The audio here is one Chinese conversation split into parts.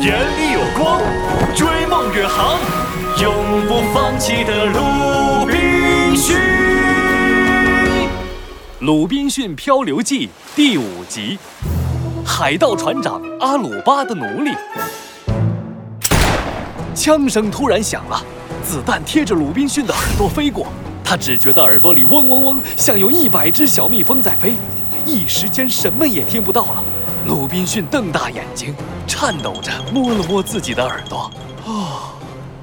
眼里有光，追梦远航，永不放弃的鲁滨逊。《鲁滨逊漂流记》第五集：海盗船长阿鲁巴的奴隶。枪声突然响了，子弹贴着鲁滨逊的耳朵飞过，他只觉得耳朵里嗡嗡嗡，像有一百只小蜜蜂在飞，一时间什么也听不到了。鲁滨逊瞪大眼睛，颤抖着摸了摸自己的耳朵，哦，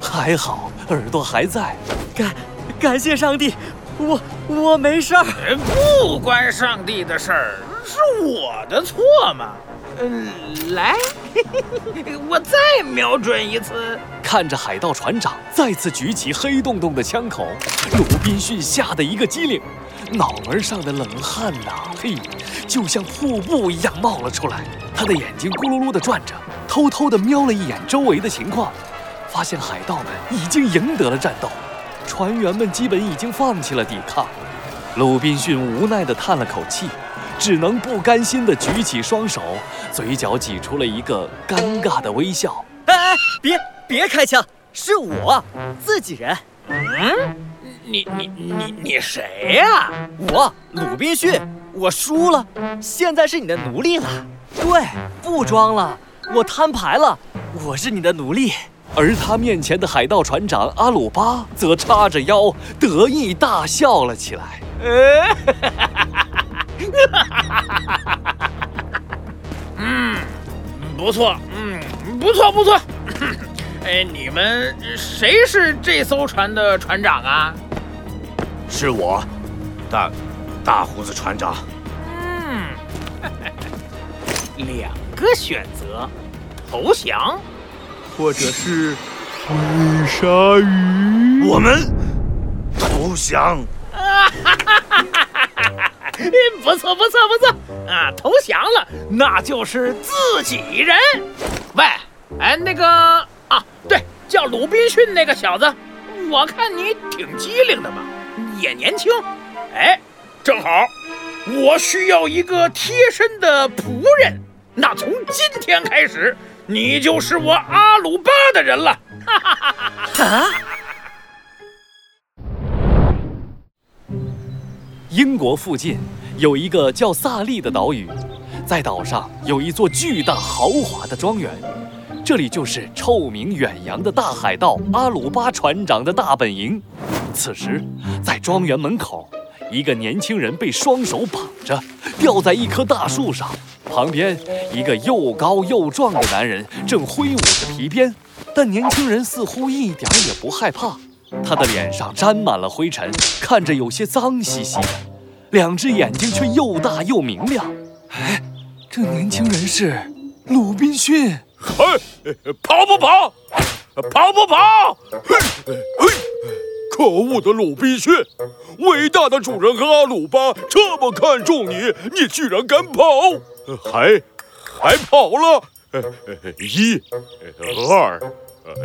还好耳朵还在。感感谢上帝，我我没事儿。不关上帝的事儿，是我的错嘛。嗯，来，我再瞄准一次。看着海盗船长再次举起黑洞洞的枪口，鲁滨逊吓得一个机灵，脑门上的冷汗呐，嘿，就像瀑布一样冒了出来。他的眼睛咕噜噜地转着，偷偷地瞄了一眼周围的情况，发现海盗们已经赢得了战斗，船员们基本已经放弃了抵抗。鲁滨逊无奈地叹了口气。只能不甘心地举起双手，嘴角挤出了一个尴尬的微笑。哎哎，别别开枪，是我自己人。嗯，你你你你谁呀？我鲁滨逊，我输了，现在是你的奴隶了。对，不装了，我摊牌了，我是你的奴隶。而他面前的海盗船长阿鲁巴则叉着腰，得意大笑了起来。嗯，不错，嗯，不错不错。哎，你们谁是这艘船的船长啊？是我，大大胡子船长。嗯，两个选择，投降，或者是追鲨鱼。我们投降。哈 不错不错不错啊！投降了，那就是自己人。喂，哎，那个叫鲁滨逊那个小子，我看你挺机灵的嘛，也年轻。哎，正好，我需要一个贴身的仆人。那从今天开始，你就是我阿鲁巴的人了。哈哈哈哈哈！英国附近。有一个叫萨利的岛屿，在岛上有一座巨大豪华的庄园，这里就是臭名远扬的大海盗阿鲁巴船长的大本营。此时，在庄园门口，一个年轻人被双手绑着，吊在一棵大树上，旁边一个又高又壮的男人正挥舞着皮鞭，但年轻人似乎一点也不害怕，他的脸上沾满了灰尘，看着有些脏兮兮的。两只眼睛却又大又明亮。哎，这年轻人是鲁滨逊。嘿，跑不跑？跑不跑？嘿，嘿，可恶的鲁滨逊！伟大的主人和阿鲁巴这么看重你，你居然敢跑？还还跑了？一、二、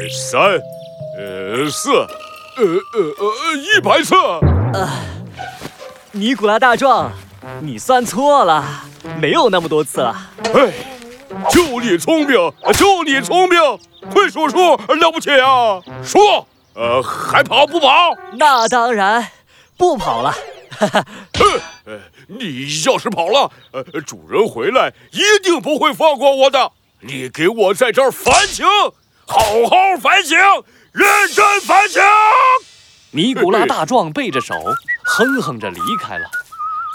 三、四、呃呃呃一百次。尼古拉大壮，你算错了，没有那么多次了。哎，就你聪明，就你聪明，会数数了不起啊！说，呃，还跑不跑？那当然，不跑了。哈哈，哼，你要是跑了，呃，主人回来一定不会放过我的。你给我在这儿反省，好好反省，认真反省。尼古拉大壮背着手。哼哼着离开了，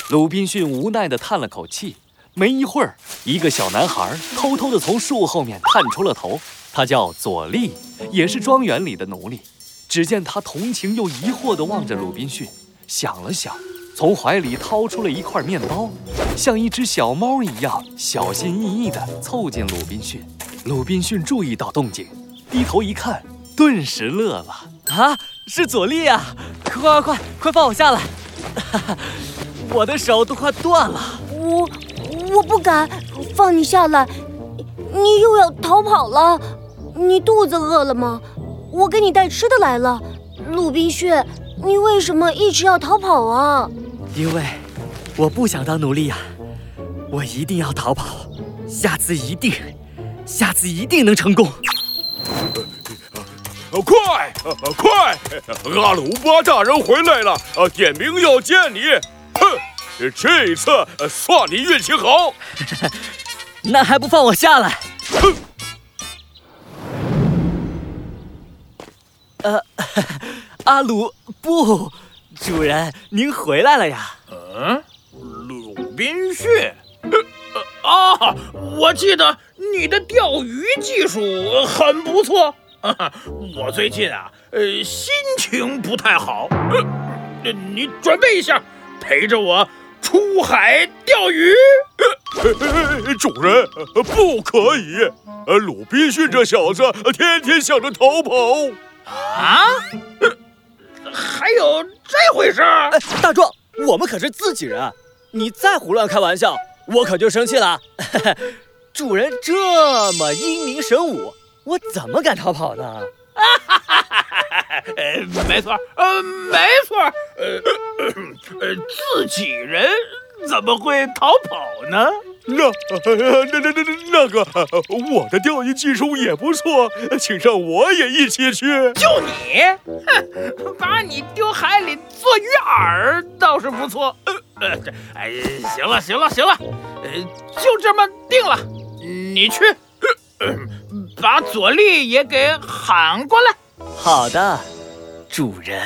鲁滨逊无奈地叹了口气。没一会儿，一个小男孩偷偷地从树后面探出了头。他叫佐利，也是庄园里的奴隶。只见他同情又疑惑地望着鲁滨逊，想了想，从怀里掏出了一块面包，像一只小猫一样小心翼翼地凑近鲁滨逊。鲁滨逊注意到动静，低头一看，顿时乐了。啊，是佐利啊！快快快，快放我下来！哈哈，我的手都快断了。我我不敢放你下来，你又要逃跑了。你肚子饿了吗？我给你带吃的来了。鲁滨逊，你为什么一直要逃跑啊？因为我不想当奴隶呀，我一定要逃跑。下次一定，下次一定能成功。呃快，呃快！阿鲁巴大人回来了，呃，点名要见你。哼，这一次呃算你运气好。那还不放我下来？哼，呃，阿鲁不，主人您回来了呀？嗯，鲁滨逊。呃啊，我记得你的钓鱼技术很不错。我最近啊，呃，心情不太好。呃，你准备一下，陪着我出海钓鱼。主人，呃不可以。呃，鲁滨逊这小子呃天天想着逃跑。啊？呃还有这回事儿？哎，大壮，我们可是自己人，你再胡乱开玩笑，我可就生气了。主人这么英明神武，我怎么敢逃跑呢？呃，没错，呃，没错，呃，呃，自己人怎么会逃跑呢？那呃那那那那那个，呃我的钓鱼技术也不错，请让我也一起去。就你，哼，把你丢海里做鱼饵倒是不错。呃哎，行了行了行了，呃，就这么定了，你去，把佐利也给喊过来。好的，主人。